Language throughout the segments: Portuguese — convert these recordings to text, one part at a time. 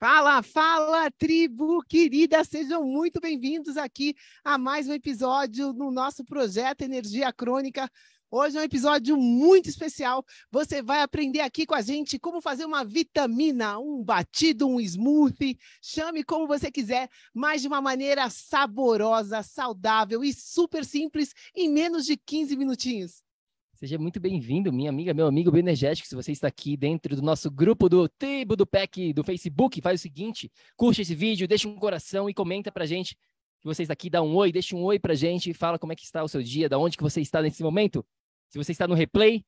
Fala, fala, tribo querida! Sejam muito bem-vindos aqui a mais um episódio no nosso projeto Energia Crônica. Hoje é um episódio muito especial. Você vai aprender aqui com a gente como fazer uma vitamina, um batido, um smoothie, chame como você quiser, mas de uma maneira saborosa, saudável e super simples em menos de 15 minutinhos. Seja muito bem-vindo, minha amiga, meu amigo bioenergético. Se você está aqui dentro do nosso grupo do Tribo do PEC do Facebook, faz o seguinte: curte esse vídeo, deixa um coração e comenta pra gente que você está aqui, dá um oi, deixa um oi pra gente, fala como é que está o seu dia, da onde que você está nesse momento. Se você está no replay,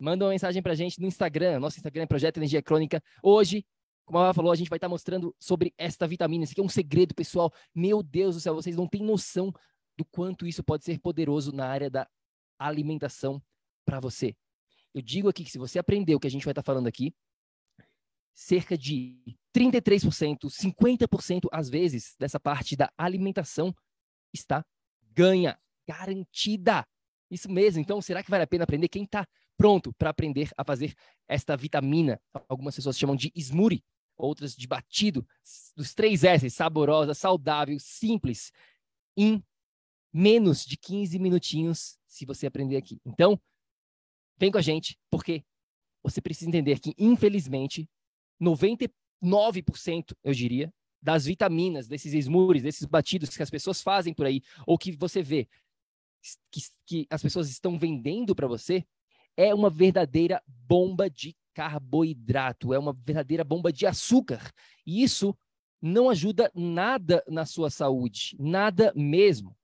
manda uma mensagem pra gente no Instagram. Nosso Instagram é Projeto Energia Crônica. Hoje, como a Ava falou, a gente vai estar mostrando sobre esta vitamina. Isso aqui é um segredo, pessoal. Meu Deus do céu, vocês não têm noção do quanto isso pode ser poderoso na área da alimentação para você. Eu digo aqui que se você aprender o que a gente vai estar tá falando aqui, cerca de 33%, 50% às vezes dessa parte da alimentação está ganha, garantida. Isso mesmo. Então, será que vale a pena aprender? Quem está pronto para aprender a fazer esta vitamina? Algumas pessoas chamam de smoothie, outras de batido, dos três S, saborosa, saudável, simples, em menos de 15 minutinhos, se você aprender aqui. Então, vem com a gente, porque você precisa entender que, infelizmente, 99%, eu diria, das vitaminas, desses smoothies, desses batidos que as pessoas fazem por aí, ou que você vê que, que as pessoas estão vendendo para você, é uma verdadeira bomba de carboidrato, é uma verdadeira bomba de açúcar. E isso não ajuda nada na sua saúde, nada mesmo.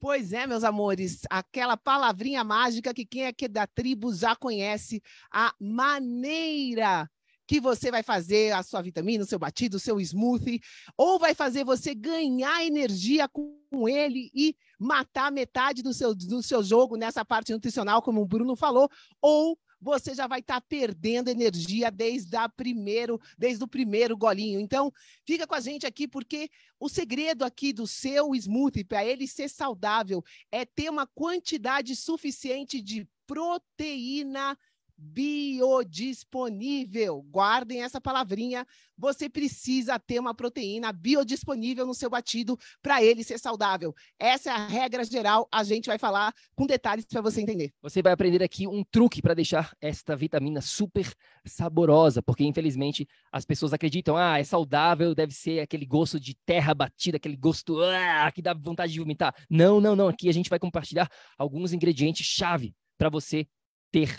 Pois é, meus amores, aquela palavrinha mágica que quem é que da tribo já conhece, a maneira que você vai fazer a sua vitamina, o seu batido, o seu smoothie, ou vai fazer você ganhar energia com ele e matar metade do seu, do seu jogo nessa parte nutricional, como o Bruno falou, ou você já vai estar tá perdendo energia desde, a primeiro, desde o primeiro golinho. Então, fica com a gente aqui, porque o segredo aqui do seu smoothie, para ele ser saudável, é ter uma quantidade suficiente de proteína biodisponível. Guardem essa palavrinha. Você precisa ter uma proteína biodisponível no seu batido para ele ser saudável. Essa é a regra geral. A gente vai falar com detalhes para você entender. Você vai aprender aqui um truque para deixar esta vitamina super saborosa, porque infelizmente as pessoas acreditam, ah, é saudável, deve ser aquele gosto de terra batida, aquele gosto ah, que dá vontade de vomitar. Não, não, não. Aqui a gente vai compartilhar alguns ingredientes chave para você ter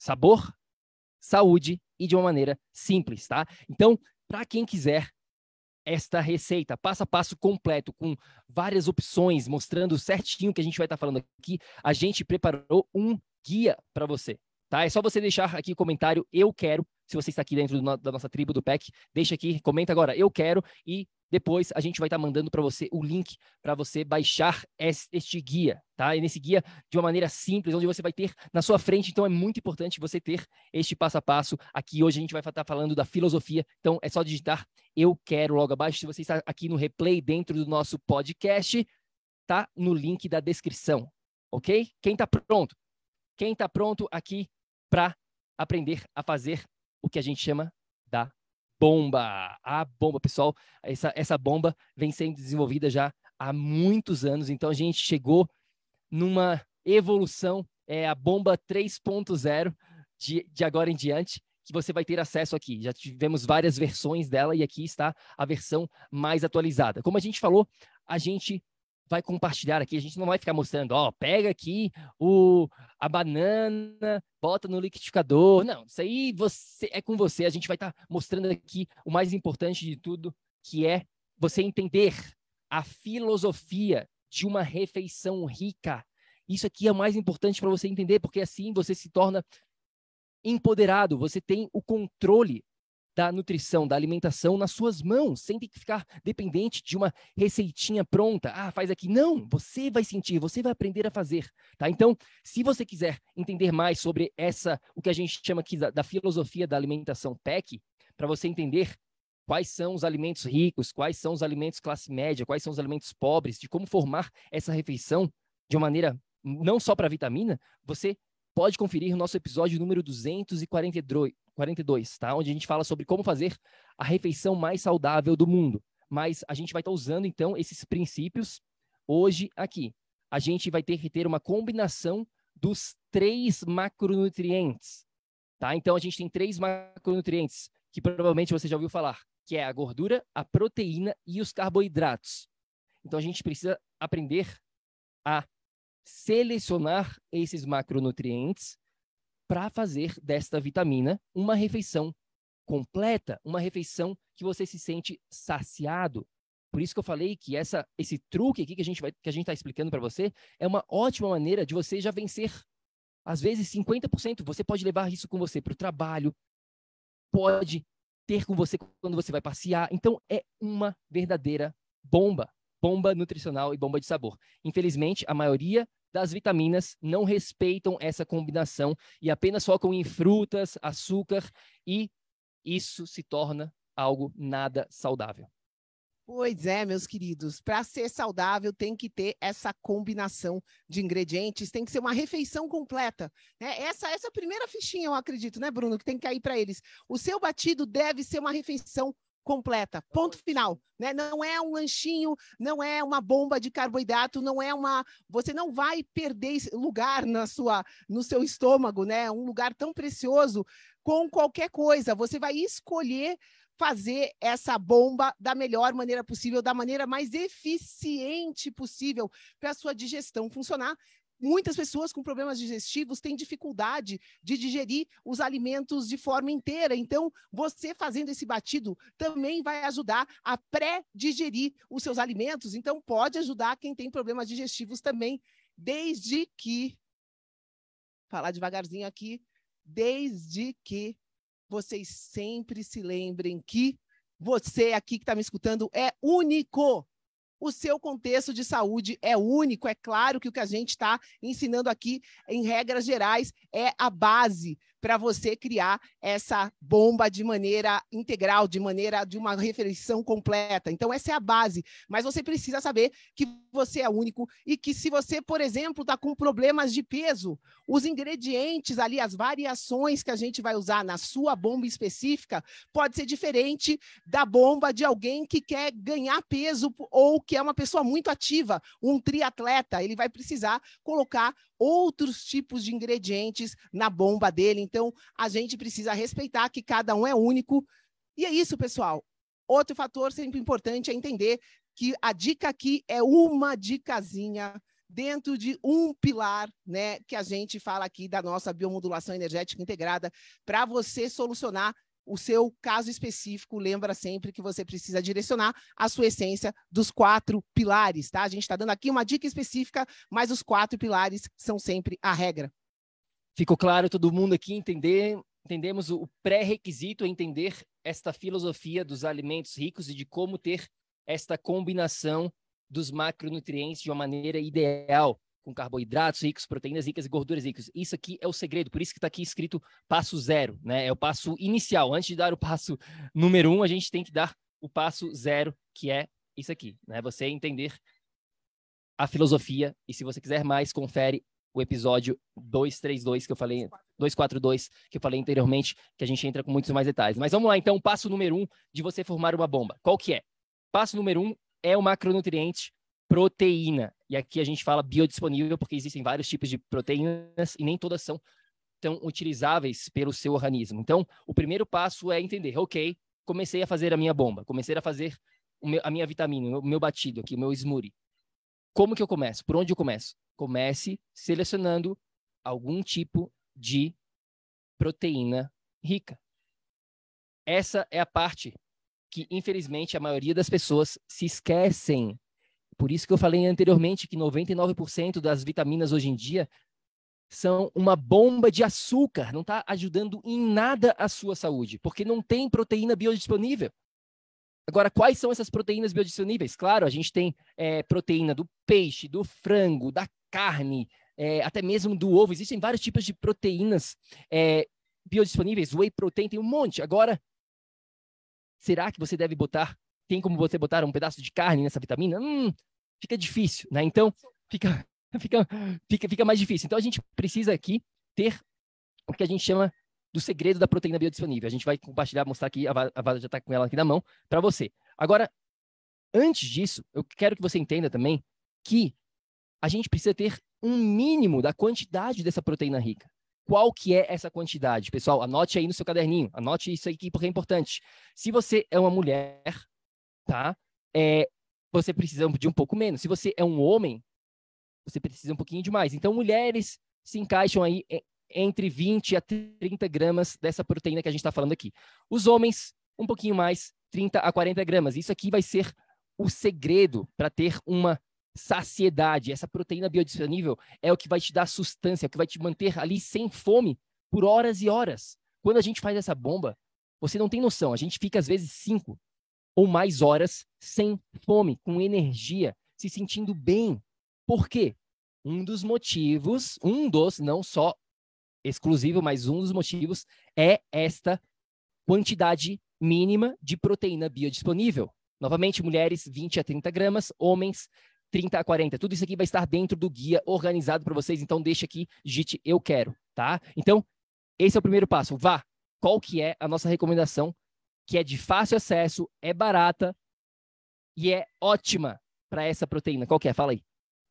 sabor, saúde e de uma maneira simples, tá? Então, para quem quiser esta receita, passo a passo completo, com várias opções, mostrando certinho o que a gente vai estar tá falando aqui, a gente preparou um guia para você, tá? É só você deixar aqui o comentário, eu quero, se você está aqui dentro do, da nossa tribo do PEC, deixa aqui, comenta agora, eu quero, e depois a gente vai estar tá mandando para você o link para você baixar este guia, tá? E nesse guia de uma maneira simples, onde você vai ter na sua frente. Então é muito importante você ter este passo a passo. Aqui hoje a gente vai estar falando da filosofia. Então é só digitar eu quero logo abaixo. Se você está aqui no replay dentro do nosso podcast, tá no link da descrição. ok? Quem está pronto? Quem está pronto aqui para aprender a fazer o que a gente chama bomba? A bomba, pessoal, essa, essa bomba vem sendo desenvolvida já há muitos anos, então a gente chegou numa evolução, é a bomba 3.0 de, de agora em diante, que você vai ter acesso aqui. Já tivemos várias versões dela e aqui está a versão mais atualizada. Como a gente falou, a gente vai compartilhar aqui, a gente não vai ficar mostrando, ó, pega aqui o, a banana, bota no liquidificador. Não, isso aí você é com você. A gente vai estar tá mostrando aqui o mais importante de tudo, que é você entender a filosofia de uma refeição rica. Isso aqui é o mais importante para você entender, porque assim você se torna empoderado, você tem o controle da nutrição, da alimentação nas suas mãos, sem ter que ficar dependente de uma receitinha pronta. Ah, faz aqui. Não, você vai sentir, você vai aprender a fazer, tá? Então, se você quiser entender mais sobre essa, o que a gente chama aqui da, da filosofia da alimentação PEC, para você entender quais são os alimentos ricos, quais são os alimentos classe média, quais são os alimentos pobres, de como formar essa refeição de uma maneira não só para vitamina, você pode conferir o nosso episódio número 242, tá? Onde a gente fala sobre como fazer a refeição mais saudável do mundo. Mas a gente vai estar tá usando, então, esses princípios hoje aqui. A gente vai ter que ter uma combinação dos três macronutrientes, tá? Então, a gente tem três macronutrientes que provavelmente você já ouviu falar, que é a gordura, a proteína e os carboidratos. Então, a gente precisa aprender a selecionar esses macronutrientes para fazer desta vitamina uma refeição completa, uma refeição que você se sente saciado. Por isso que eu falei que essa, esse truque aqui que a gente que a gente está explicando para você é uma ótima maneira de você já vencer. Às vezes 50% você pode levar isso com você para o trabalho, pode ter com você quando você vai passear. Então é uma verdadeira bomba, bomba nutricional e bomba de sabor. Infelizmente, a maioria das vitaminas não respeitam essa combinação e apenas focam em frutas, açúcar e isso se torna algo nada saudável. Pois é, meus queridos, para ser saudável tem que ter essa combinação de ingredientes, tem que ser uma refeição completa. Né? Essa, essa primeira fichinha, eu acredito, né, Bruno, que tem que cair para eles. O seu batido deve ser uma refeição completa. Ponto final. Né? Não é um lanchinho, não é uma bomba de carboidrato, não é uma. Você não vai perder lugar na sua, no seu estômago, né? Um lugar tão precioso com qualquer coisa. Você vai escolher fazer essa bomba da melhor maneira possível, da maneira mais eficiente possível para a sua digestão funcionar muitas pessoas com problemas digestivos têm dificuldade de digerir os alimentos de forma inteira. Então, você fazendo esse batido também vai ajudar a pré-digerir os seus alimentos. Então, pode ajudar quem tem problemas digestivos também, desde que. Falar devagarzinho aqui. Desde que vocês sempre se lembrem que você aqui que está me escutando é único o seu contexto de saúde é único. É claro que o que a gente está ensinando aqui, em regras gerais, é a base para você criar essa bomba de maneira integral, de maneira de uma refeição completa. Então, essa é a base. Mas você precisa saber que você é único e que se você, por exemplo, está com problemas de peso, os ingredientes ali, as variações que a gente vai usar na sua bomba específica, pode ser diferente da bomba de alguém que quer ganhar peso ou que é uma pessoa muito ativa, um triatleta. Ele vai precisar colocar outros tipos de ingredientes na bomba dele. Então, a gente precisa respeitar que cada um é único. E é isso, pessoal. Outro fator sempre importante é entender que a dica aqui é uma dicasinha dentro de um pilar, né, que a gente fala aqui da nossa biomodulação energética integrada para você solucionar o seu caso específico, lembra sempre que você precisa direcionar a sua essência dos quatro pilares, tá? A gente está dando aqui uma dica específica, mas os quatro pilares são sempre a regra. Ficou claro todo mundo aqui entender, entendemos o pré-requisito entender esta filosofia dos alimentos ricos e de como ter esta combinação dos macronutrientes de uma maneira ideal com carboidratos ricos, proteínas ricas e gorduras ricas. Isso aqui é o segredo, por isso que está aqui escrito passo zero, né? É o passo inicial. Antes de dar o passo número um, a gente tem que dar o passo zero, que é isso aqui, né? Você entender a filosofia. E se você quiser mais, confere o episódio 232 que eu falei, 242 que eu falei anteriormente, que a gente entra com muitos mais detalhes. Mas vamos lá, então, passo número um de você formar uma bomba. Qual que é? Passo número um é o macronutriente proteína. E aqui a gente fala biodisponível porque existem vários tipos de proteínas e nem todas são tão utilizáveis pelo seu organismo. Então, o primeiro passo é entender, ok, comecei a fazer a minha bomba, comecei a fazer meu, a minha vitamina, o meu batido aqui, o meu smoothie. Como que eu começo? Por onde eu começo? Comece selecionando algum tipo de proteína rica. Essa é a parte que, infelizmente, a maioria das pessoas se esquecem. Por isso que eu falei anteriormente que 99% das vitaminas hoje em dia são uma bomba de açúcar, não está ajudando em nada a sua saúde, porque não tem proteína biodisponível. Agora, quais são essas proteínas biodisponíveis? Claro, a gente tem é, proteína do peixe, do frango, da carne, é, até mesmo do ovo. Existem vários tipos de proteínas é, biodisponíveis, whey protein, tem um monte. Agora, será que você deve botar, tem como você botar um pedaço de carne nessa vitamina? Hum, fica difícil, né? Então, fica, fica, fica, fica mais difícil. Então, a gente precisa aqui ter o que a gente chama do segredo da proteína biodisponível. A gente vai compartilhar, mostrar aqui, a Vada já está com ela aqui na mão, para você. Agora, antes disso, eu quero que você entenda também que a gente precisa ter um mínimo da quantidade dessa proteína rica. Qual que é essa quantidade? Pessoal, anote aí no seu caderninho, anote isso aqui porque é importante. Se você é uma mulher, tá? É, você precisa de um pouco menos. Se você é um homem, você precisa um pouquinho de mais. Então, mulheres se encaixam aí entre 20 a 30 gramas dessa proteína que a gente está falando aqui. Os homens, um pouquinho mais, 30 a 40 gramas. Isso aqui vai ser o segredo para ter uma saciedade. Essa proteína biodisponível é o que vai te dar sustância, é o que vai te manter ali sem fome por horas e horas. Quando a gente faz essa bomba, você não tem noção. A gente fica, às vezes, cinco ou mais horas sem fome, com energia, se sentindo bem. Por quê? Um dos motivos, um dos, não só exclusivo, mas um dos motivos é esta quantidade mínima de proteína biodisponível. Novamente, mulheres 20 a 30 gramas, homens 30 a 40. Tudo isso aqui vai estar dentro do guia organizado para vocês, então deixa aqui, digite eu quero, tá? Então, esse é o primeiro passo. Vá. Qual que é a nossa recomendação? Que é de fácil acesso, é barata e é ótima para essa proteína. Qual que é? Fala aí.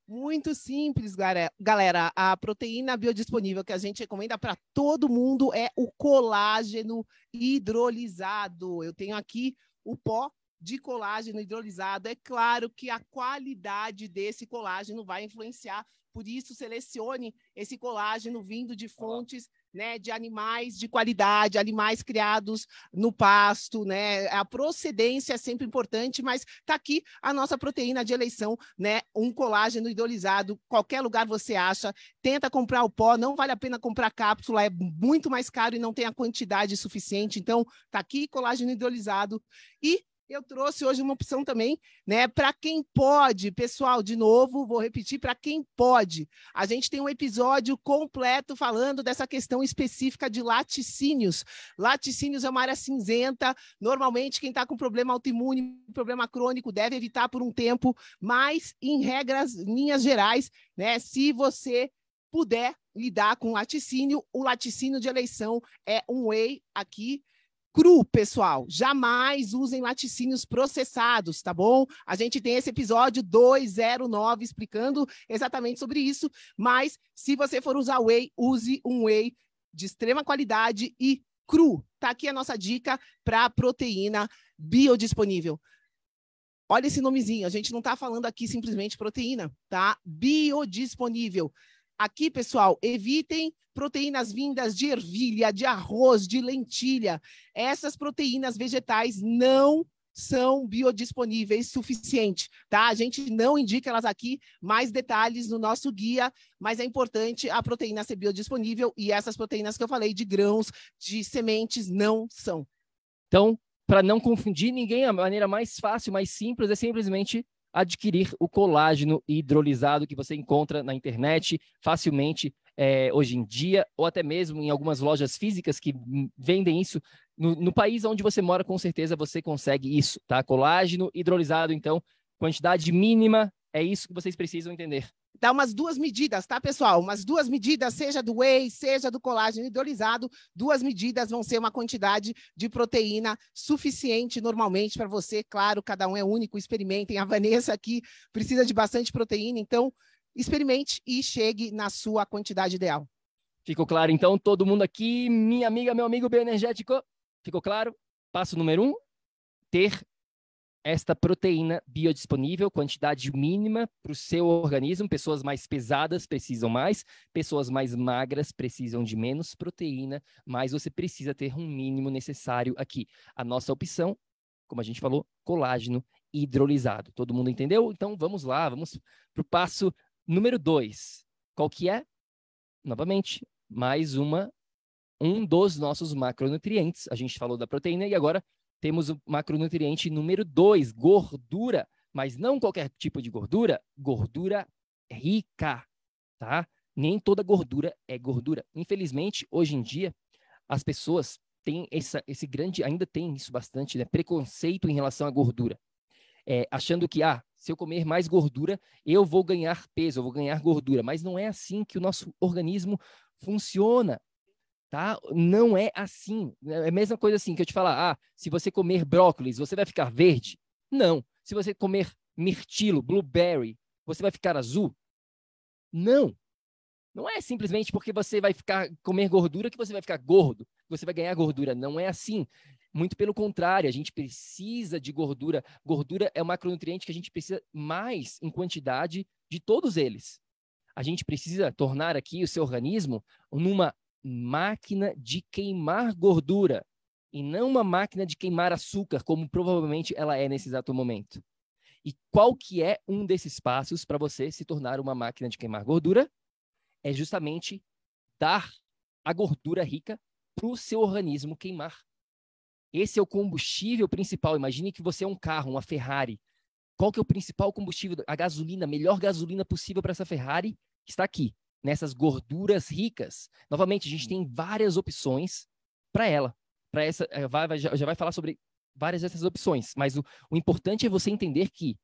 Muito simples, galera. A proteína biodisponível que a gente recomenda para todo mundo é o colágeno hidrolisado. Eu tenho aqui o pó de colágeno hidrolisado. É claro que a qualidade desse colágeno vai influenciar, por isso selecione esse colágeno vindo de fontes né, de animais de qualidade, animais criados no pasto, né? A procedência é sempre importante, mas está aqui a nossa proteína de eleição, né? Um colágeno idolizado, qualquer lugar você acha. Tenta comprar o pó, não vale a pena comprar cápsula, é muito mais caro e não tem a quantidade suficiente. Então, está aqui colágeno idolizado e eu trouxe hoje uma opção também, né? Para quem pode, pessoal, de novo, vou repetir, para quem pode. A gente tem um episódio completo falando dessa questão específica de laticínios. Laticínios é uma área cinzenta. Normalmente, quem está com problema autoimune, problema crônico, deve evitar por um tempo, mas em regras, linhas gerais, né? Se você puder lidar com laticínio, o laticínio de eleição é um whey aqui cru, pessoal. Jamais usem laticínios processados, tá bom? A gente tem esse episódio 209 explicando exatamente sobre isso, mas se você for usar whey, use um whey de extrema qualidade e cru. Tá aqui a nossa dica para proteína biodisponível. Olha esse nomezinho, a gente não está falando aqui simplesmente proteína, tá? Biodisponível. Aqui, pessoal, evitem proteínas vindas de ervilha, de arroz, de lentilha. Essas proteínas vegetais não são biodisponíveis suficiente, tá? A gente não indica elas aqui, mais detalhes no nosso guia, mas é importante a proteína ser biodisponível e essas proteínas que eu falei de grãos, de sementes, não são. Então, para não confundir ninguém, a maneira mais fácil, mais simples é simplesmente adquirir o colágeno hidrolisado que você encontra na internet facilmente é, hoje em dia, ou até mesmo em algumas lojas físicas que vendem isso. No, no, país onde você mora, com certeza você consegue isso, tá? Colágeno hidrolisado, então, quantidade mínima É isso que vocês precisam entender. Dá umas duas medidas, tá, pessoal? Umas duas medidas, seja do whey, seja do colágeno hidrolisado, duas medidas vão ser uma quantidade de proteína suficiente normalmente para você. Claro, cada um é único, experimentem. A Vanessa aqui precisa de bastante proteína, então experimente e chegue na sua quantidade ideal. Ficou claro, então, todo mundo aqui, minha amiga, meu amigo bioenergético, ficou claro? Passo número um, ter esta proteína biodisponível, quantidade mínima para o seu organismo. Pessoas mais pesadas precisam mais, pessoas mais magras precisam de menos proteína, mas você precisa ter um mínimo necessário aqui. A nossa opção, como a gente falou, colágeno hidrolisado. Todo mundo entendeu? Então vamos lá, vamos para o passo número dois. Qual que é? Novamente, mais uma um dos nossos macronutrientes. A gente falou da proteína e agora temos o macronutriente número 2, gordura, mas não qualquer tipo de gordura, gordura rica, tá? Nem toda gordura é gordura. Infelizmente, hoje em dia, as pessoas têm essa, esse grande, ainda tem isso bastante, né? Preconceito em relação à gordura. É, achando que, ah, se eu comer mais gordura, eu vou ganhar peso, eu vou ganhar gordura. Mas não é assim que o nosso organismo funciona tá? Não é assim. É a mesma coisa assim que eu te falar, ah, se você comer brócolis, você vai ficar verde? Não. Se você comer mirtilo, blueberry, você vai ficar azul? Não. Não é simplesmente porque você vai ficar comer gordura que você vai ficar gordo, você vai ganhar gordura. Não é assim. Muito pelo contrário, a gente precisa de gordura. Gordura é um macronutriente que a gente precisa mais em quantidade de todos eles. A gente precisa tornar aqui o seu organismo numa máquina de queimar gordura e não uma máquina de queimar açúcar, como provavelmente ela é nesse exato momento. E qual que é um desses passos para você se tornar uma máquina de queimar gordura? É justamente dar a gordura rica para o seu organismo queimar. Esse é o combustível principal. Imagine que você é um carro, uma Ferrari. Qual que é o principal combustível? A gasolina, a melhor gasolina possível para essa Ferrari está aqui, nessas gorduras ricas. Novamente, a gente tem várias opções para ela. Para essa, eh, vai, vai, já, já vai falar sobre várias dessas opções, mas o, o importante é você entender que,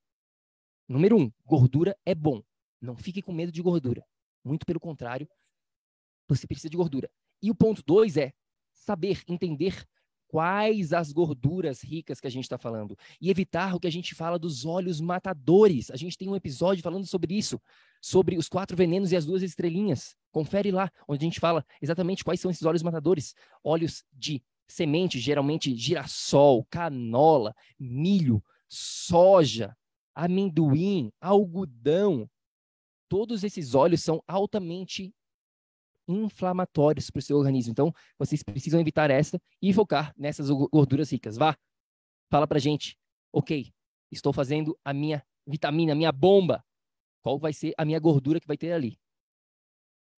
número um, gordura é bom. Não fique com medo de gordura. Muito pelo contrário, você precisa de gordura. E o ponto dois é saber, entender quais as gorduras ricas que a gente está falando e evitar o que a gente fala dos óleos matadores. A gente tem um episódio falando sobre isso, sobre os quatro venenos e as duas estrelinhas. Confere lá, onde a gente fala exatamente quais são esses óleos matadores. Óleos de semente, geralmente girassol, canola, milho, soja, amendoim, algodão. Todos esses óleos são altamente inflamatórios para o seu organismo. Então, vocês precisam evitar essa e focar nessas gorduras ricas. Vá, fala para gente. Ok, estou fazendo a minha vitamina, a minha bomba. Qual vai ser a minha gordura que vai ter ali?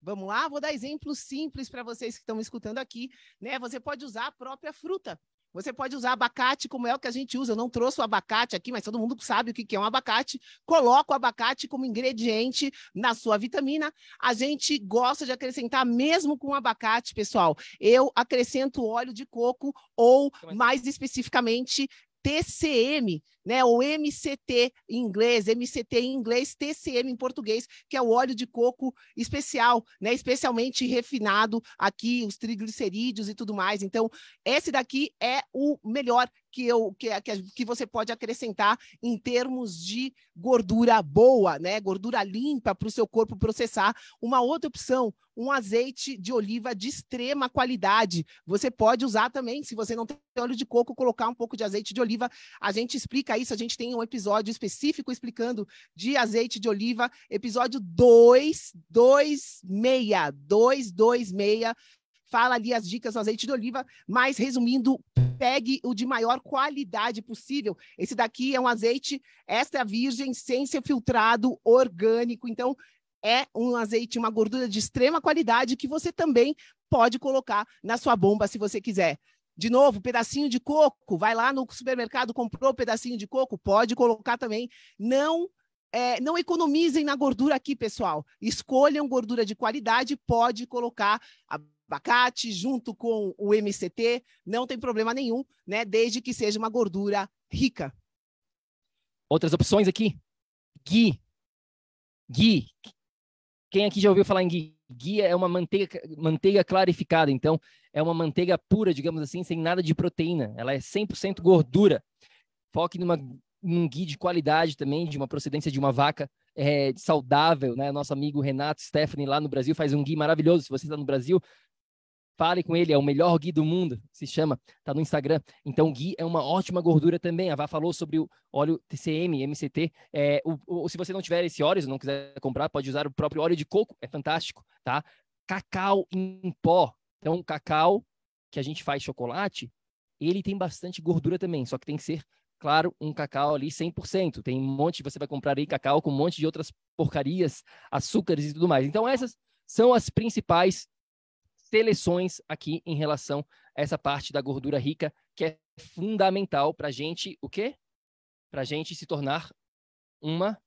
Vamos lá, vou dar exemplos simples para vocês que estão me escutando aqui. Né? Você pode usar a própria fruta. Você pode usar abacate como é o que a gente usa. Eu não trouxe o abacate aqui, mas todo mundo sabe o que é um abacate. Coloca o abacate como ingrediente na sua vitamina. A gente gosta de acrescentar mesmo com abacate, pessoal. Eu acrescento óleo de coco ou, mais especificamente, TCM, né, ou MCT em inglês, MCT em inglês, TCM em português, que é o óleo de coco especial, né, especialmente refinado aqui, os triglicerídeos e tudo mais. Então, esse daqui é o melhor que, eu, que, que, você pode acrescentar em termos de gordura boa, né? Gordura limpa para o seu corpo processar. Uma outra opção, um azeite de oliva de extrema qualidade. Você pode usar também, se você não tem óleo de coco, colocar um pouco de azeite de oliva. A gente explica isso, a gente tem um episódio específico explicando de azeite de oliva, episódio 226, 226 fala ali as dicas do azeite de oliva, mas resumindo, pegue o de maior qualidade possível. Esse daqui é um azeite extra virgem, sem ser filtrado, orgânico. Então, é um azeite, uma gordura de extrema qualidade que você também pode colocar na sua bomba se você quiser. De novo, pedacinho de coco, vai lá no supermercado, comprou pedacinho de coco, pode colocar também. Não é, não economizem na gordura aqui, pessoal. Escolham gordura de qualidade, pode colocar abacate junto com o MCT, não tem problema nenhum, né? Desde que seja uma gordura rica. Outras opções aqui: ghee, Ghee. Quem aqui já ouviu falar em ghee? Ghee é uma manteiga, manteiga clarificada, então é uma manteiga pura, digamos assim, sem nada de proteína. Ela é 100% gordura. Foque numa, num ghee de qualidade também, de uma procedência de uma vaca é, saudável, né? Nosso amigo Renato Stephanie lá no Brasil faz um ghee maravilhoso. Se você está no Brasil, Fale com ele, é o melhor ghee do mundo, se chama, tá no Instagram. Então, ghee é uma ótima gordura também. A Vá falou sobre o óleo TCM, MCT. É, o, o, se você não tiver esse óleo, se não quiser comprar, pode usar o próprio óleo de coco, é fantástico, tá? Cacau em pó. Então, cacau, que a gente faz chocolate, ele tem bastante gordura também, só que tem que ser, claro, um cacau ali 100%. Tem um monte, você vai comprar aí cacau com um monte de outras porcarias, açúcares e tudo mais. Então, essas são as principais seleções aqui em relação a essa parte da gordura rica, que é fundamental para a gente, o quê? Para a gente se tornar uma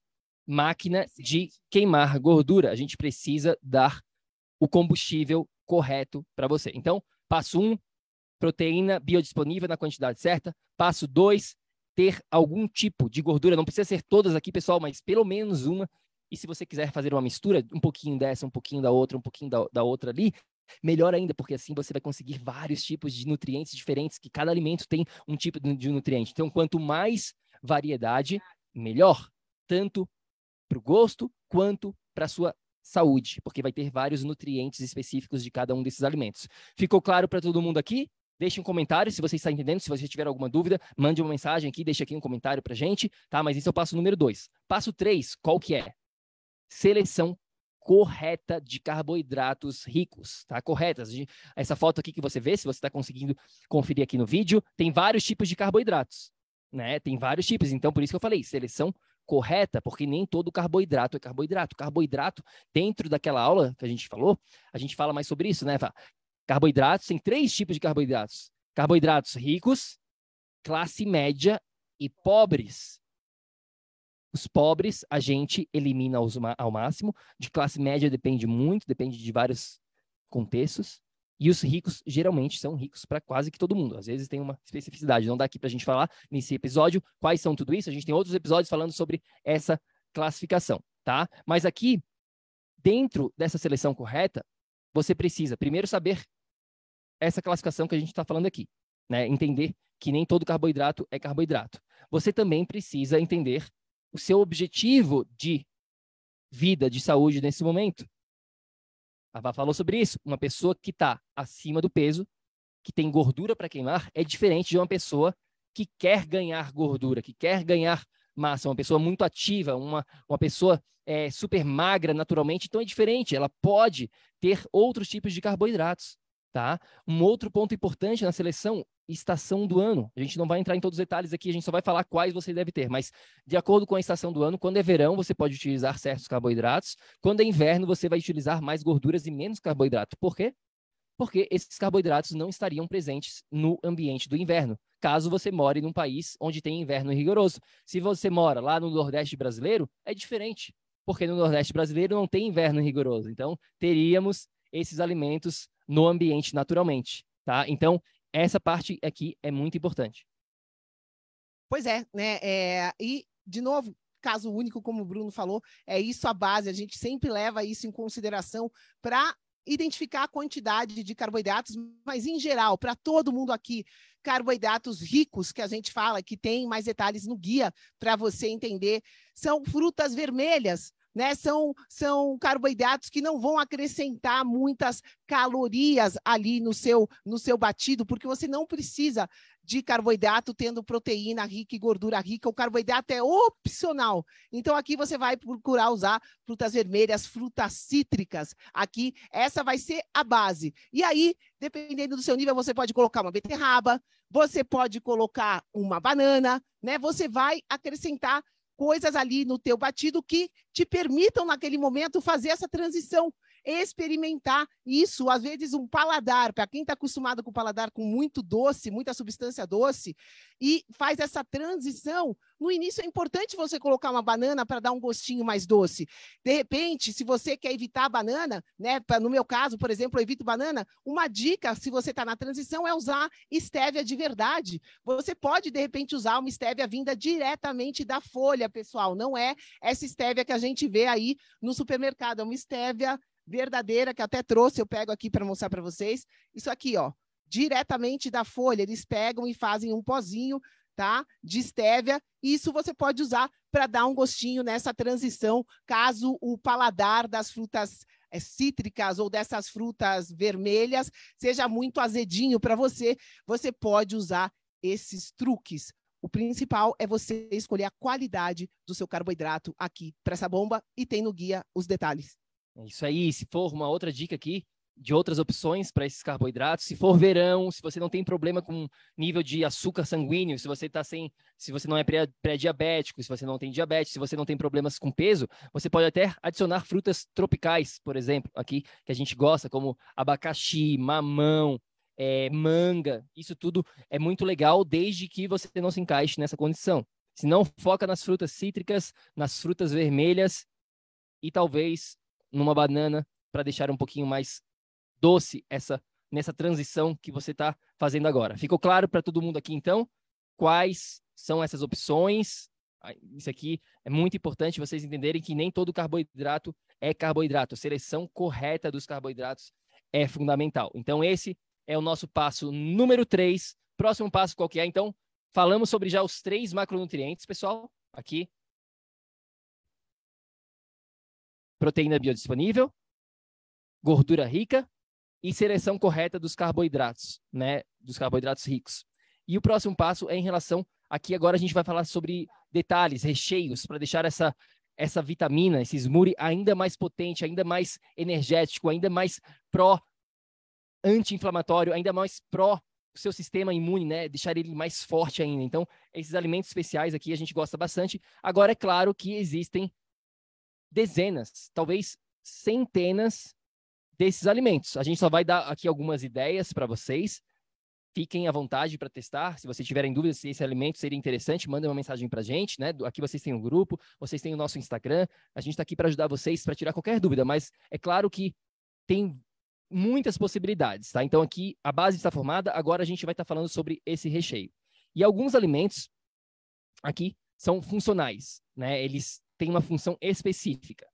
máquina de queimar gordura. A gente precisa dar o combustível correto para você. Então, passo um, proteína biodisponível na quantidade certa. Passo dois, ter algum tipo de gordura. Não precisa ser todas aqui, pessoal, mas pelo menos uma. E se você quiser fazer uma mistura, um pouquinho dessa, um pouquinho da outra, um pouquinho da, da outra ali, Melhor ainda, porque assim você vai conseguir vários tipos de nutrientes diferentes, que cada alimento tem um tipo de nutriente. Então, quanto mais variedade, melhor. Tanto para o gosto quanto para a sua saúde, porque vai ter vários nutrientes específicos de cada um desses alimentos. Ficou claro para todo mundo aqui? Deixe um comentário se você está entendendo. Se você tiver alguma dúvida, mande uma mensagem aqui, deixe aqui um comentário para gente, tá? Mas esse é o passo número dois. Passo três, qual que é? Seleção correta de carboidratos ricos, tá? Corretas. Essa foto aqui que você vê, se você está conseguindo conferir aqui no vídeo, tem vários tipos de carboidratos, né? Tem vários tipos. Então, por isso que eu falei, seleção correta, porque nem todo carboidrato é carboidrato. Carboidrato, dentro daquela aula que a gente falou, a gente fala mais sobre isso, né? Carboidratos, tem três tipos de carboidratos. Carboidratos ricos, classe média e pobres. Os pobres a gente elimina ao máximo, de classe média depende muito, depende de vários contextos. E os ricos geralmente são ricos para quase que todo mundo. Às vezes tem uma especificidade. Não dá aqui para a gente falar nesse episódio quais são tudo isso. A gente tem outros episódios falando sobre essa classificação, tá? Mas aqui, dentro dessa seleção correta, você precisa primeiro saber essa classificação que a gente está falando aqui, né? Entender que nem todo carboidrato é carboidrato. Você também precisa entender o seu objetivo de vida, de saúde nesse momento. A Vá falou sobre isso. Uma pessoa que está acima do peso, que tem gordura para queimar, é diferente de uma pessoa que quer ganhar gordura, que quer ganhar massa, uma pessoa muito ativa, uma, uma pessoa é, super magra naturalmente, então é diferente. Ela pode ter outros tipos de carboidratos. Tá? Um outro ponto importante na seleção estação do ano. A gente não vai entrar em todos os detalhes aqui, a gente só vai falar quais você deve ter, mas de acordo com a estação do ano, quando é verão, você pode utilizar certos carboidratos, quando é inverno, você vai utilizar mais gorduras e menos carboidrato. Por quê? Porque esses carboidratos não estariam presentes no ambiente do inverno, caso você more num país onde tem inverno rigoroso. Se você mora lá no Nordeste brasileiro, é diferente, porque no Nordeste brasileiro não tem inverno rigoroso. Então, teríamos esses alimentos no ambiente naturalmente, tá? Então, essa parte aqui é muito importante. Pois é, né? É, e, de novo, caso único, como o Bruno falou, é isso a base. A gente sempre leva isso em consideração para identificar a quantidade de carboidratos, mas em geral, para todo mundo aqui, carboidratos ricos que a gente fala, que tem mais detalhes no guia para você entender, são frutas vermelhas, né? São, são carboidratos que não vão acrescentar muitas calorias ali no seu, no seu batido, porque você não precisa de carboidrato tendo proteína rica e gordura rica. O carboidrato é opcional. Então, aqui você vai procurar usar frutas vermelhas, frutas cítricas. Aqui, essa vai ser a base. E aí, dependendo do seu nível, você pode colocar uma beterraba, você pode colocar uma banana, né? Você vai acrescentar coisas ali no teu batido que te permitam naquele momento fazer essa transição, experimentar isso, às vezes um paladar, para quem está acostumado com paladar com muito doce, muita substância doce, e faz essa transição, No início é importante você colocar uma banana para dar um gostinho mais doce. De repente, se você quer evitar a banana, né? No meu caso, por exemplo, eu evito banana. Uma dica, se você está na transição, é usar estévia de verdade. Você pode, de repente, usar uma estévia vinda diretamente da folha, pessoal. Não é essa estévia que a gente vê aí no supermercado. É uma estévia verdadeira que até trouxe, eu pego aqui para mostrar para vocês. Isso aqui, ó, diretamente da folha, eles pegam e fazem um pozinho, tá? De estévia, e isso você pode usar para dar um gostinho nessa transição, caso o paladar das frutas é, cítricas ou dessas frutas vermelhas seja muito azedinho para você, você pode usar esses truques. O principal é você escolher a qualidade do seu carboidrato aqui para essa bomba e tem no guia os detalhes. É isso aí. Se for uma outra dica aqui de outras opções para esses carboidratos, se for verão, se você não tem problema com nível de açúcar sanguíneo, se você tá sem, se você não é pré-diabético, se você não tem diabetes, se você não tem problemas com peso, você pode até adicionar frutas tropicais, por exemplo, aqui que a gente gosta, como abacaxi, mamão, é, manga. Isso tudo é muito legal, desde que você não se encaixe nessa condição. Se não, foca nas frutas cítricas, nas frutas vermelhas e talvez numa banana para deixar um pouquinho mais doce essa nessa transição que você está fazendo agora. Ficou claro para todo mundo aqui, então, quais são essas opções? Isso aqui é muito importante vocês entenderem que nem todo carboidrato é carboidrato. A seleção correta dos carboidratos é fundamental. Então, esse é o nosso passo número 3. Próximo passo qual que é? Então, falamos sobre já os três macronutrientes, pessoal, aqui. Proteína biodisponível, gordura rica e seleção correta dos carboidratos, né? Dos carboidratos ricos. E o próximo passo é em relação aqui agora a gente vai falar sobre detalhes, recheios para deixar essa essa vitamina, esse smoothie ainda mais potente, ainda mais energético, ainda mais pró anti-inflamatório, ainda mais pró o seu sistema imune, né? Deixar ele mais forte ainda. Então, esses alimentos especiais aqui a gente gosta bastante. Agora, é claro que existem dezenas, talvez centenas desses alimentos. A gente só vai dar aqui algumas ideias para vocês. Fiquem à vontade para testar. Se vocês tiverem dúvidas se esse alimento seria interessante, mandem uma mensagem para a gente. Né? Aqui vocês têm o um grupo, vocês têm o nosso Instagram. A gente está aqui para ajudar vocês, para tirar qualquer dúvida. Mas é claro que tem muitas possibilidades. Tá? Então aqui a base está formada. Agora a gente vai estar tá falando sobre esse recheio. E alguns alimentos aqui são funcionais. Né? Eles têm uma função específica.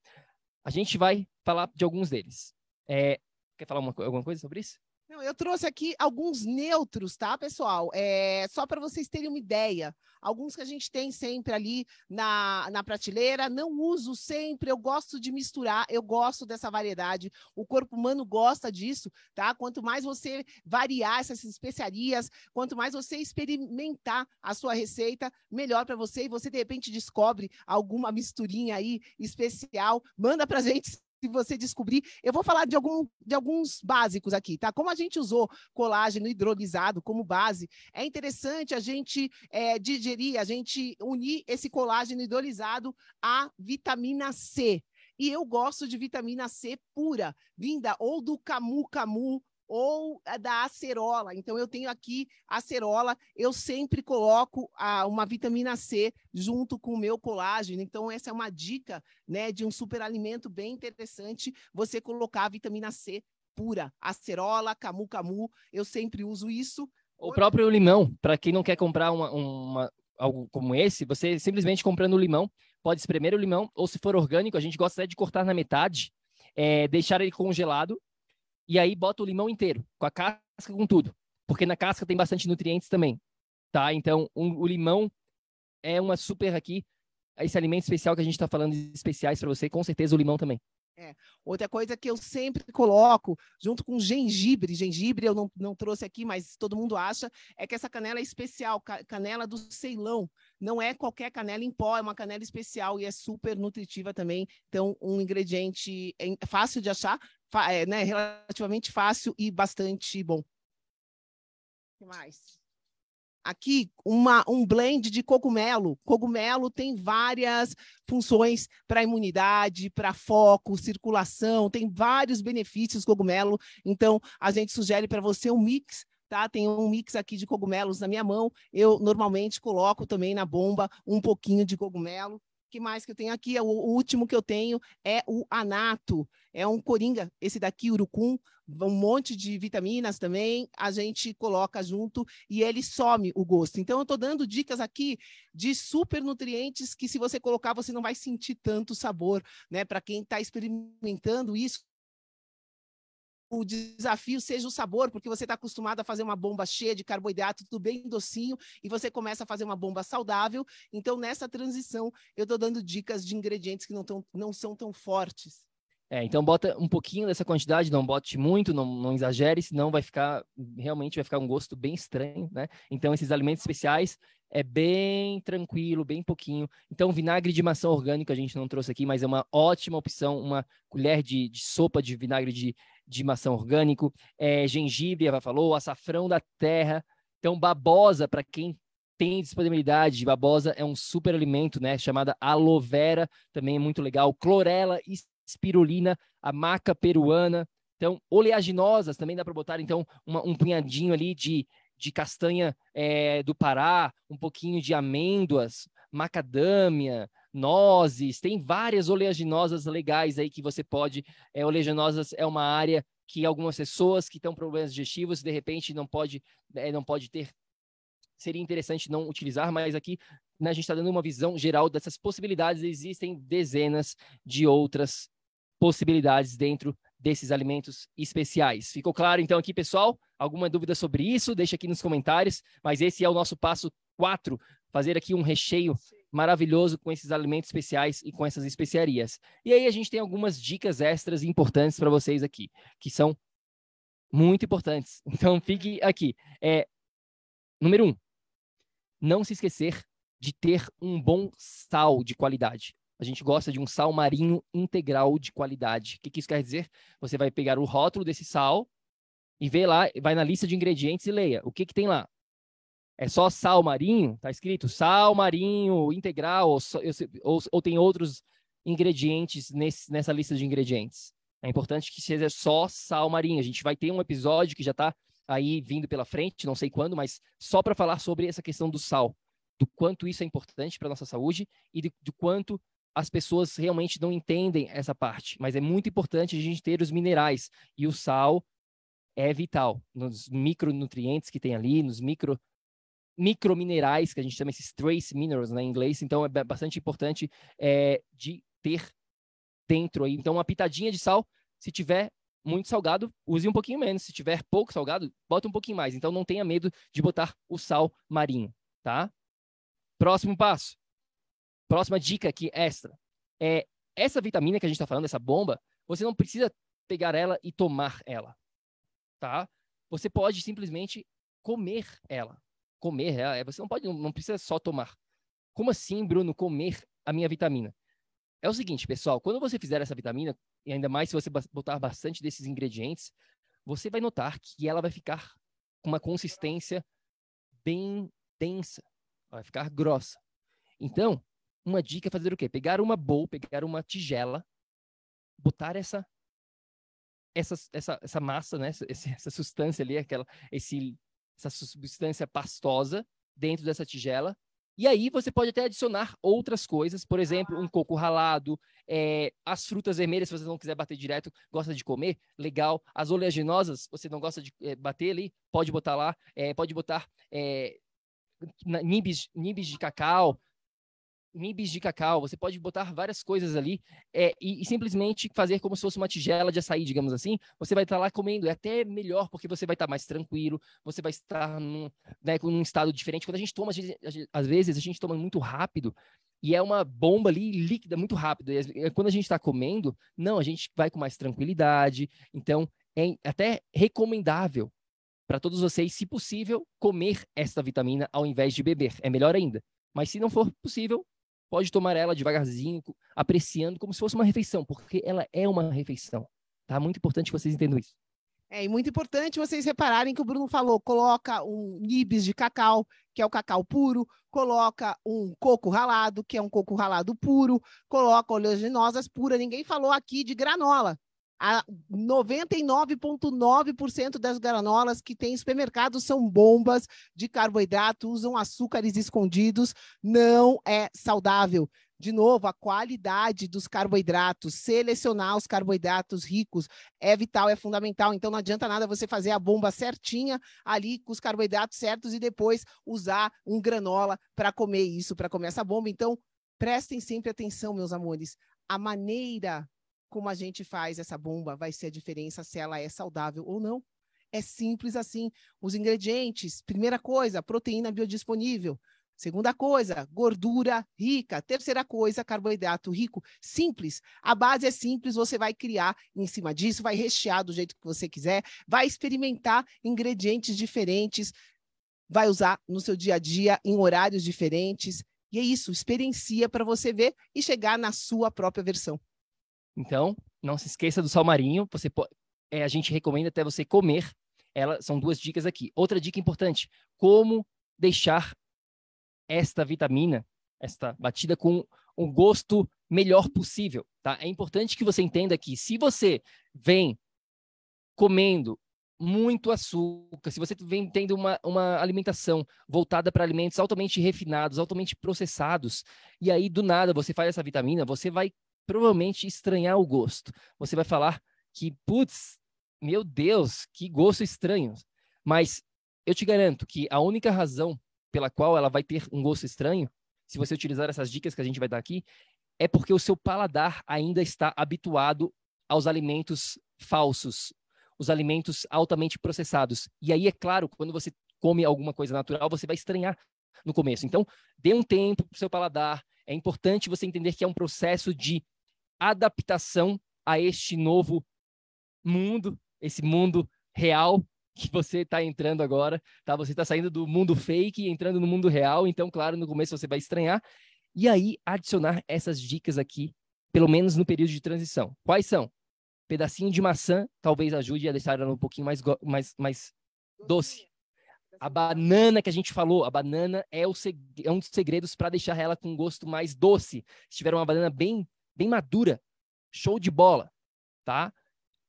A gente vai falar de alguns deles. É, quer falar uma, alguma coisa sobre isso? Não, eu trouxe aqui alguns neutros, tá, pessoal? É, só para vocês terem uma ideia. Alguns que a gente tem sempre ali na, na prateleira, não uso sempre, eu gosto de misturar, eu gosto dessa variedade. O corpo humano gosta disso, tá? Quanto mais você variar essas especiarias, quanto mais você experimentar a sua receita, melhor para você. E você, de repente, descobre alguma misturinha aí especial, manda para gente se você descobrir. Eu vou falar de, algum, de alguns básicos aqui, tá? Como a gente usou colágeno hidrolisado como base, é interessante a gente é, digerir, a gente unir esse colágeno hidrolisado à vitamina C. E eu gosto de vitamina C pura, vinda ou do camu camu ou da acerola. Então, eu tenho aqui acerola, eu sempre coloco a, uma vitamina C junto com o meu colágeno. Então, essa é uma dica né, de um superalimento bem interessante, você colocar a vitamina C pura, acerola, camu camu, eu sempre uso isso. O próprio limão, para quem não quer comprar uma, uma, algo como esse, você simplesmente comprando o limão, pode espremer o limão, ou se for orgânico, a gente gosta até de cortar na metade, é, deixar ele congelado e aí bota o limão inteiro, com a casca, com tudo. Porque na casca tem bastante nutrientes também, tá? Então, um, o limão é uma super aqui, esse alimento especial que a gente está falando de especiais para você, com certeza o limão também. É. Outra coisa que eu sempre coloco, junto com gengibre, gengibre eu não, não trouxe aqui, mas todo mundo acha, é que essa canela é especial, canela do Ceilão. Não é qualquer canela em pó, é uma canela especial e é super nutritiva também. Então, um ingrediente é fácil de achar, é, né, relativamente fácil e bastante bom. O que mais? Aqui uma, um blend de cogumelo. Cogumelo tem várias funções para imunidade, para foco, circulação, tem vários benefícios cogumelo. Então, a gente sugere para você um mix tá? Tem um mix aqui de cogumelos na minha mão. Eu normalmente coloco também na bomba um pouquinho de cogumelo. Que mais que eu tenho aqui? O, o último que eu tenho é o anato. É um coringa, esse daqui, urucum, um monte de vitaminas também, a gente coloca junto e ele some o gosto. Então, eu estou dando dicas aqui de super nutrientes que, se você colocar, você não vai sentir tanto sabor, né? Para quem está experimentando isso, o desafio seja o sabor, porque você está acostumado a fazer uma bomba cheia de carboidrato, tudo bem docinho, e você começa a fazer uma bomba saudável. Então, nessa transição, eu estou dando dicas de ingredientes que não, tão, não são tão fortes. É, então bota um pouquinho dessa quantidade, não bote muito, não, não exagere, senão vai ficar, realmente vai ficar um gosto bem estranho, né? Então, esses alimentos especiais é bem tranquilo, bem pouquinho. Então, vinagre de maçã orgânico a gente não trouxe aqui, mas é uma ótima opção, uma colher de, de sopa de vinagre de, de maçã orgânico, é, gengibre, ela falou, açafrão da terra. Então, babosa, para quem tem disponibilidade, babosa é um super alimento, né? Chamada aloe vera, também é muito legal. Clorela, espirulina, a maca peruana. Então, oleaginosas também dá para botar, então, uma, um punhadinho ali de, de castanha é, do Pará, um pouquinho de amêndoas, macadâmia, nozes, tem várias oleaginosas legais aí que você pode. É, oleaginosas é uma área que algumas pessoas que estão com problemas digestivos, de repente, não pode, é, não pode ter. Seria interessante não utilizar, mas aqui né, a gente está dando uma visão geral dessas possibilidades. Existem dezenas de outras possibilidades dentro desses alimentos especiais. Ficou claro então aqui, pessoal? Alguma dúvida sobre isso? Deixa aqui nos comentários. Mas esse é o nosso passo 4, fazer aqui um recheio maravilhoso com esses alimentos especiais e com essas especiarias. E aí a gente tem algumas dicas extras importantes para vocês aqui, que são muito importantes. Então fique aqui. É, número um, não se esquecer de ter um bom sal de qualidade. A gente gosta de um sal marinho integral de qualidade. O que, que isso quer dizer? Você vai pegar o rótulo desse sal e ver lá, vai na lista de ingredientes e leia. O que, que tem lá? É só sal marinho? Tá escrito sal marinho integral ou, ou, ou tem outros ingredientes nesse, nessa lista de ingredientes? É importante que seja só sal marinho. A gente vai ter um episódio que já está aí vindo pela frente, não sei quando, mas só para falar sobre essa questão do sal, do quanto isso é importante para nossa saúde e do quanto as pessoas realmente não entendem essa parte, mas é muito importante a gente ter os minerais e o sal é vital nos micronutrientes que tem ali, nos micro microminerais que a gente chama esses trace minerals né, em inglês, então é bastante importante é, de ter dentro aí. Então uma pitadinha de sal, se tiver muito salgado, use um pouquinho menos. Se tiver pouco salgado, bota um pouquinho mais. Então não tenha medo de botar o sal marinho, tá? Próximo passo. Próxima dica aqui, extra. É, essa vitamina que a gente está falando, essa bomba, você não precisa pegar ela e tomar ela, tá? Você pode simplesmente comer ela. Comer ela, é, você não pode, não precisa só tomar. Como assim, Bruno, comer a minha vitamina? É o seguinte, pessoal, quando você fizer essa vitamina, e ainda mais se você botar bastante desses ingredientes, você vai notar que ela vai ficar com uma consistência bem densa, vai ficar grossa. Então, uma dica é fazer o quê? Pegar uma bowl, pegar uma tigela, botar essa essa, essa, essa massa, né? Essa, essa substância ali, aquela, esse, essa substância pastosa dentro dessa tigela. E aí você pode até adicionar outras coisas, por exemplo, um coco ralado, é, as frutas vermelhas, se você não quiser bater direto, gosta de comer, legal. As oleaginosas, você não gosta de é, bater ali, pode botar lá, é, pode botar nibs, nibs de cacau, nibs de cacau, você pode botar várias coisas ali é, e, e, simplesmente fazer como se fosse uma tigela de açaí, digamos assim. Você vai estar lá comendo, é até melhor porque você vai estar mais tranquilo, você vai estar num, né, estado diferente. Quando a gente toma, às vezes a gente toma muito rápido e é uma bomba ali líquida muito rápido. E quando a gente está comendo, não, a gente vai com mais tranquilidade. Então, é até recomendável para todos vocês, se possível, comer esta vitamina ao invés de beber. É melhor ainda. Mas se não for possível, pode tomar ela devagarzinho, apreciando como se fosse uma refeição, porque ela é uma refeição. Tá? Muito importante que vocês entendam isso. É, e muito importante vocês repararem que o Bruno falou, coloca um nibs de cacau, que é o cacau puro, coloca um coco ralado, que é um coco ralado puro, coloca oleaginosas puras. Ninguém falou aqui de granola. A 99,9% das granolas que tem em supermercado são bombas de carboidrato, usam açúcares escondidos, não é saudável. De novo, a qualidade dos carboidratos, selecionar os carboidratos ricos é vital, é fundamental. Então, não adianta nada você fazer a bomba certinha ali com os carboidratos certos e depois usar um granola para comer isso, para comer essa bomba. Então, prestem sempre atenção, meus amores. A maneira como a gente faz essa bomba vai ser a diferença se ela é saudável ou não. É simples assim. Os ingredientes, primeira coisa, proteína biodisponível. Segunda coisa, gordura rica. Terceira coisa, carboidrato rico. Simples. A base é simples, você vai criar em cima disso, vai rechear do jeito que você quiser, vai experimentar ingredientes diferentes, vai usar no seu dia a dia em horários diferentes. E é isso, experiencia para você ver e chegar na sua própria versão. Então, não se esqueça do sal marinho. Você pode, é, a gente recomenda até você comer. Ela são duas dicas aqui. Outra dica importante: como deixar esta vitamina, esta batida com o gosto melhor possível, tá? É importante que você entenda que se você vem comendo muito açúcar, se você vem tendo uma, uma alimentação voltada para alimentos altamente refinados, altamente processados, e aí do nada você faz essa vitamina, você vai provavelmente estranhar o gosto. Você vai falar que, putz, meu Deus, que gosto estranho. Mas eu te garanto que a única razão pela qual ela vai ter um gosto estranho, se você utilizar essas dicas que a gente vai dar aqui, é porque o seu paladar ainda está habituado aos alimentos falsos, os alimentos altamente processados. E aí, é claro, quando você come alguma coisa natural, você vai estranhar no começo. Então, dê um tempo para o seu paladar. É importante você entender que é um processo de adaptação a este novo mundo, esse mundo real que você está entrando agora, tá? Você está saindo do mundo fake e entrando no mundo real, então, claro, no começo você vai estranhar. E aí, adicionar essas dicas aqui, pelo menos no período de transição. Quais são? Pedacinho de maçã talvez ajude a deixar ela um pouquinho mais, mais, mais doce. A banana que a gente falou, a banana é, o é um dos segredos para deixar ela com gosto mais doce. Se tiver uma banana bem bem madura. Show de bola, tá?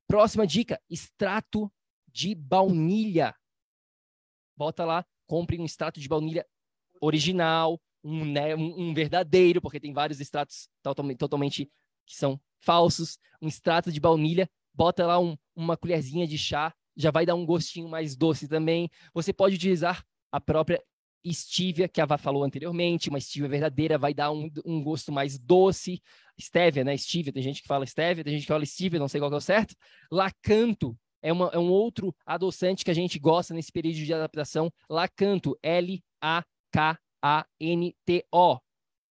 Próxima dica: extrato de baunilha. Bota lá, compre um extrato de baunilha original, um, né, um, verdadeiro, porque tem vários extratos totalmente, totalmente que são falsos. Um extrato de baunilha, bota lá um, uma colherzinha de chá, já vai dar um gostinho mais doce também. Você pode utilizar a própria stevia, que a Vá falou anteriormente, uma stevia verdadeira vai dar um, um gosto mais doce. Stevia, né? Stevia, tem gente que fala stevia, tem gente que fala stevia, não sei qual é o certo. Lacanto é, uma, é um outro adoçante que a gente gosta nesse período de adaptação. Lacanto, L-A-K-A-N-T-O,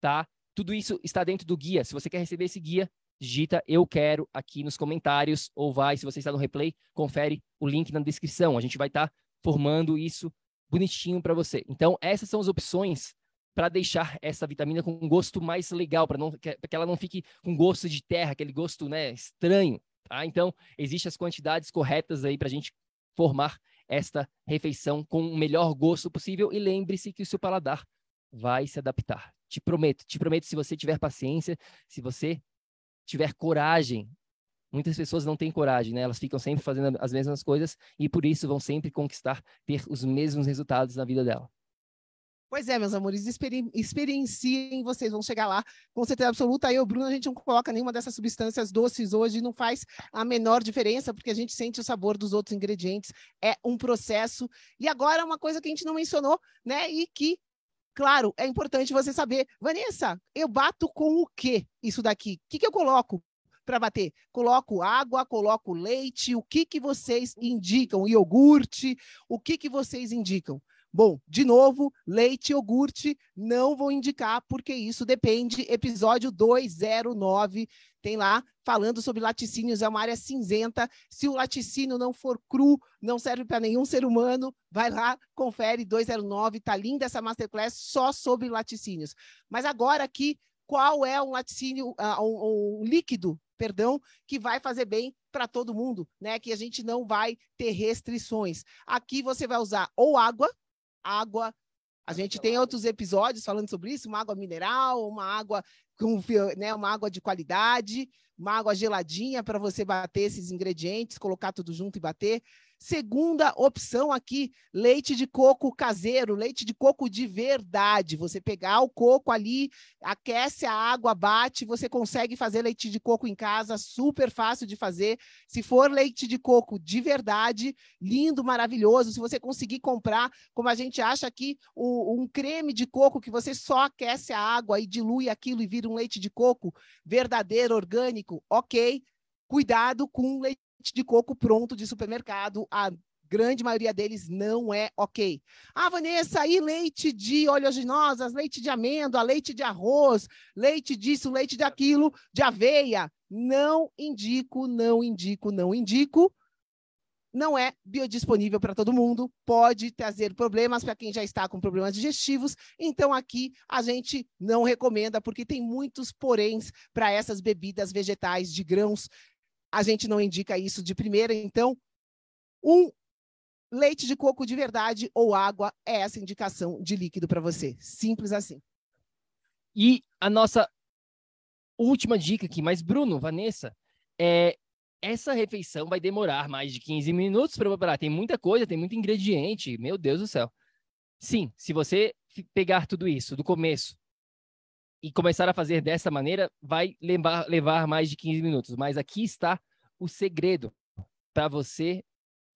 tá? Tudo isso está dentro do guia. Se você quer receber esse guia, digita eu quero aqui nos comentários ou vai, se você está no replay, confere o link na descrição. A gente vai estar tá formando isso bonitinho para você. Então, essas são as opções para deixar essa vitamina com um gosto mais legal, para não que ela não fique com gosto de terra, aquele gosto, né, estranho, tá? Então, existem as quantidades corretas aí para a gente formar esta refeição com o melhor gosto possível e lembre-se que o seu paladar vai se adaptar. Te prometo, te prometo se você tiver paciência, se você tiver coragem Muitas pessoas não têm coragem, né? Elas ficam sempre fazendo as mesmas coisas e por isso vão sempre conquistar, ter os mesmos resultados na vida dela. Pois é, meus amores, experi experienciem, vocês vão chegar lá, com certeza absoluta. Eu, Bruno, a gente não coloca nenhuma dessas substâncias doces hoje, não faz a menor diferença, porque a gente sente o sabor dos outros ingredientes, é um processo. E agora, uma coisa que a gente não mencionou, né, e que, claro, é importante você saber. Vanessa, eu bato com o quê isso daqui? O que, que eu coloco? Para bater? Coloco água, coloco leite, o que, que vocês indicam? Iogurte, o que, que vocês indicam? Bom, de novo, leite e iogurte não vou indicar, porque isso depende. Episódio 209 tem lá falando sobre laticínios, é uma área cinzenta. Se o laticínio não for cru, não serve para nenhum ser humano, vai lá, confere 209, tá linda essa masterclass só sobre laticínios. Mas agora aqui, qual é um laticínio, uh, um, um líquido perdão, que vai fazer bem para todo mundo, né? Que a gente não vai ter restrições. Aqui você vai usar ou água, água. A gente tem outros episódios falando sobre isso, uma água mineral, uma água com né, uma água de qualidade, uma água geladinha para você bater esses ingredientes, colocar tudo junto e bater. Segunda opção aqui, leite de coco caseiro, leite de coco de verdade. Você pegar o coco ali, aquece a água, bate, você consegue fazer leite de coco em casa, super fácil de fazer. Se for leite de coco de verdade, lindo, maravilhoso. Se você conseguir comprar, como a gente acha aqui, o, um creme de coco que você só aquece a água e dilui aquilo e vira um leite de coco verdadeiro, orgânico, ok. Cuidado com leite de coco pronto de supermercado. A grande maioria deles não é ok. Ah, Vanessa, e leite de oleaginosas, leite de amêndoa, leite de arroz, leite disso, leite daquilo, de aveia? Não indico, não indico, não indico. Não é biodisponível para todo mundo, pode trazer problemas para quem já está com problemas digestivos. Então, aqui a gente não recomenda, porque tem muitos poréns para essas bebidas vegetais de grãos a gente não indica isso de primeira, então, um leite de coco de verdade ou água é essa indicação de líquido para você. Simples assim. E a nossa última dica aqui, mas Bruno, Vanessa, é, essa refeição vai demorar mais de 15 minutos para preparar. Tem muita coisa, tem muito ingrediente, meu Deus do céu. Sim, se você pegar tudo isso do começo e começar a fazer dessa maneira, vai levar, levar mais de 15 minutos. Mas aqui está o segredo para você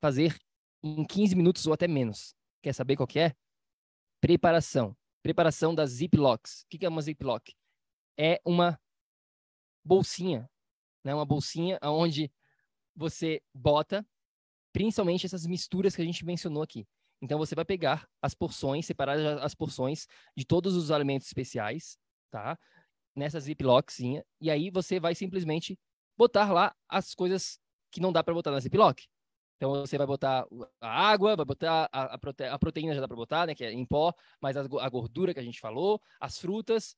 fazer em 15 minutos ou até menos. Quer saber qual que é? Preparação. Preparação das Ziplocs. O que é uma Ziploc? É uma bolsinha, né? Uma bolsinha onde você bota principalmente essas misturas que a gente mencionou aqui. Então você vai pegar as porções, separar as porções de todos os alimentos especiais, tá? Nessa ziplockzinha. E aí você vai simplesmente botar lá as coisas que não dá para botar na ziplock. Então você vai botar a água, vai botar a, prote... a proteína já dá para botar, né, que é em pó, mas a, a, gordura que a gente falou, as frutas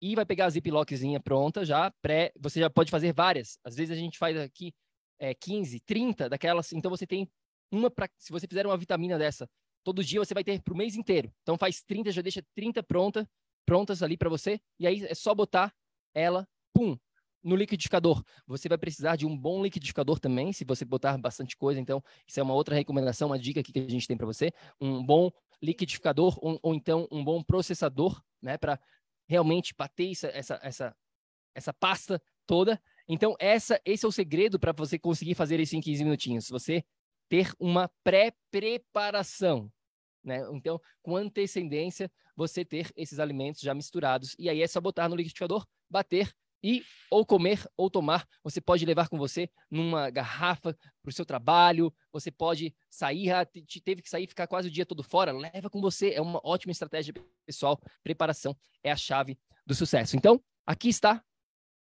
e vai pegar a ziplockzinha pronta já, pré, você já pode fazer várias. Às vezes a gente faz aqui é, 15, 30 daquelas, então você tem uma para se você fizer uma vitamina dessa, todo dia você vai ter para o mês inteiro. Então faz 30, já deixa 30 pronta prontas ali para você, e aí é só botar ela, pum, no liquidificador. Você vai precisar de um bom liquidificador também, se você botar bastante coisa. Então, isso é uma outra recomendação, uma dica aqui que a gente tem para você. Um bom liquidificador ou, ou, então um bom processador, né, para realmente bater essa, essa, essa, essa pasta toda. Então, essa, esse é o segredo para você conseguir fazer isso em 15 minutinhos. Você ter uma pré-preparação. Né? Então, com antecedência, você ter esses alimentos já misturados. E aí é só botar no liquidificador, bater e ou comer ou tomar. Você pode levar com você numa garrafa para o seu trabalho. Você pode sair, ah, teve que sair, ficar quase o dia todo fora. Leva com você. É uma ótima estratégia pessoal. Preparação é a chave do sucesso. Então, aqui está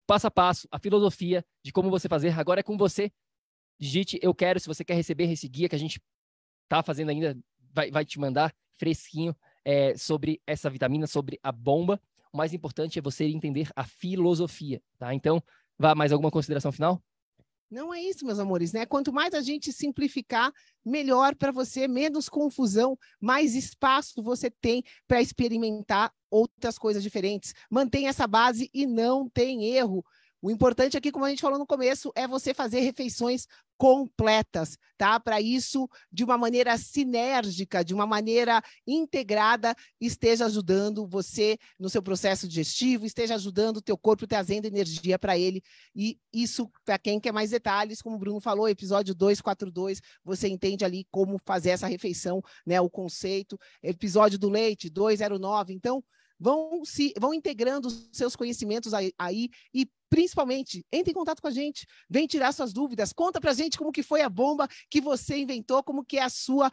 passo a passo a filosofia de como você fazer. Agora é com você. Digite eu quero se você quer receber esse guia que a gente está fazendo ainda vai, vai te mandar fresquinho é, sobre essa vitamina, sobre a bomba. O mais importante é você entender a filosofia, tá? Então, vá mais alguma consideração final? Não é isso, meus amores, né? Quanto mais a gente simplificar, melhor para você, menos confusão, mais espaço você tem para experimentar outras coisas diferentes. Mantenha essa base e não tem erro. O importante aqui, como a gente falou no começo, é você fazer refeições completas, tá? Para isso, de uma maneira sinérgica, de uma maneira integrada, esteja ajudando você no seu processo digestivo, esteja ajudando o teu corpo trazendo energia para ele. E isso, para quem quer mais detalhes, como o Bruno falou, episódio 242, você entende ali como fazer essa refeição, né? O conceito. Episódio do leite, 209. Então, vão se vão integrando os seus conhecimentos aí, aí, e principalmente entre em contato com a gente, vem tirar suas dúvidas, conta pra gente como que foi a bomba que você inventou, como que é a sua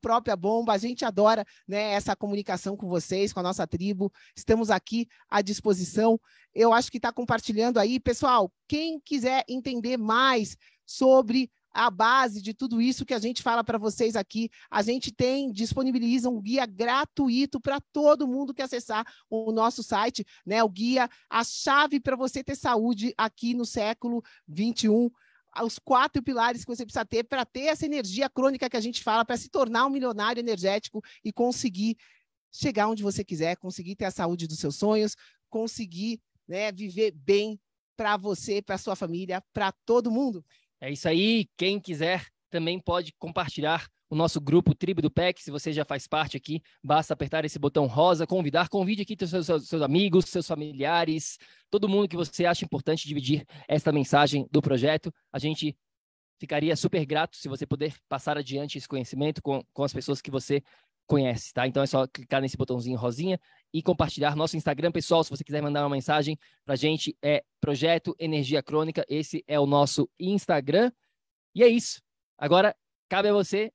própria bomba. A gente adora, né, essa comunicação com vocês, com a nossa tribo. Estamos aqui à disposição. Eu acho que está compartilhando aí, pessoal. Quem quiser entender mais sobre a base de tudo isso que a gente fala para vocês aqui. A gente tem, disponibiliza um guia gratuito para todo mundo que acessar o nosso site, né? O guia, a chave para você ter saúde aqui no século 21 os quatro pilares que você precisa ter para ter essa energia crônica que a gente fala, para se tornar um milionário energético e conseguir chegar onde você quiser, conseguir ter a saúde dos seus sonhos, conseguir né, viver bem para você, para sua família, para todo mundo. É isso aí. Quem quiser também pode compartilhar o nosso grupo Tribo do PEC. Se você já faz parte aqui, basta apertar esse botão rosa, convidar, convide aqui seus, seus, amigos, seus familiares, todo mundo que você acha importante dividir esta mensagem do projeto. A gente ficaria super grato se você puder passar adiante esse conhecimento com, com as pessoas que você conhece, tá? Então é só clicar nesse botãozinho rosinha e compartilhar nosso Instagram, pessoal. Se você quiser mandar uma mensagem para a gente, é Projeto Energia Crônica. Esse é o nosso Instagram. E é isso. Agora cabe a você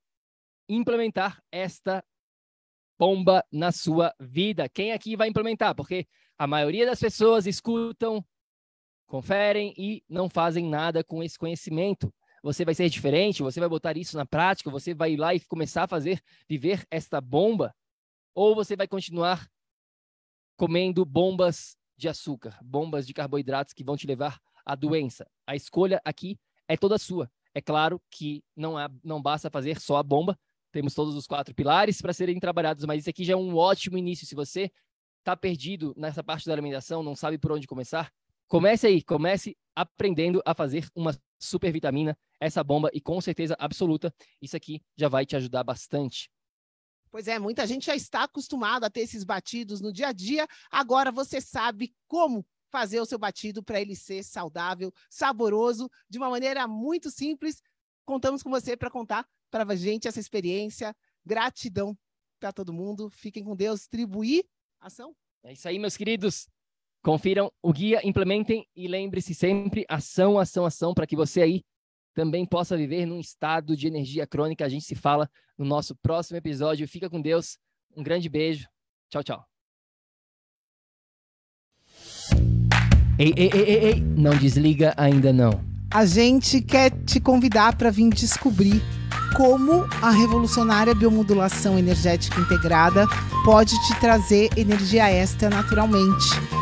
implementar esta bomba na sua vida. Quem aqui vai implementar? Porque a maioria das pessoas escutam, conferem e não fazem nada com esse conhecimento. Você vai ser diferente, você vai botar isso na prática, você vai ir lá e começar a fazer, viver esta bomba, ou você vai continuar comendo bombas de açúcar, bombas de carboidratos que vão te levar à doença. A escolha aqui é toda sua. É claro que não, há, não basta fazer só a bomba, temos todos os quatro pilares para serem trabalhados, mas isso aqui já é um ótimo início. Se você está perdido nessa parte da alimentação, não sabe por onde começar, comece aí, comece aprendendo a fazer uma super vitamina, essa bomba, e com certeza absoluta, isso aqui já vai te ajudar bastante. Pois é, muita gente já está acostumada a ter esses batidos no dia a dia. Agora você sabe como fazer o seu batido para ele ser saudável, saboroso, de uma maneira muito simples. Contamos com você para contar para a gente essa experiência. Gratidão para todo mundo. Fiquem com Deus. Tribuir ação. É isso aí, meus queridos. Confiram o guia, implementem e lembre-se sempre ação, ação, ação para que você aí também possa viver num estado de energia crônica. A gente se fala no nosso próximo episódio. Fica com Deus. Um grande beijo. Tchau, tchau. Ei, ei, ei, ei, ei, não desliga ainda não. A gente quer te convidar para vir descobrir como a revolucionária biomodulação energética integrada pode te trazer energia extra naturalmente